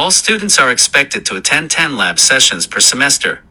All students are expected to attend 10 lab sessions per semester.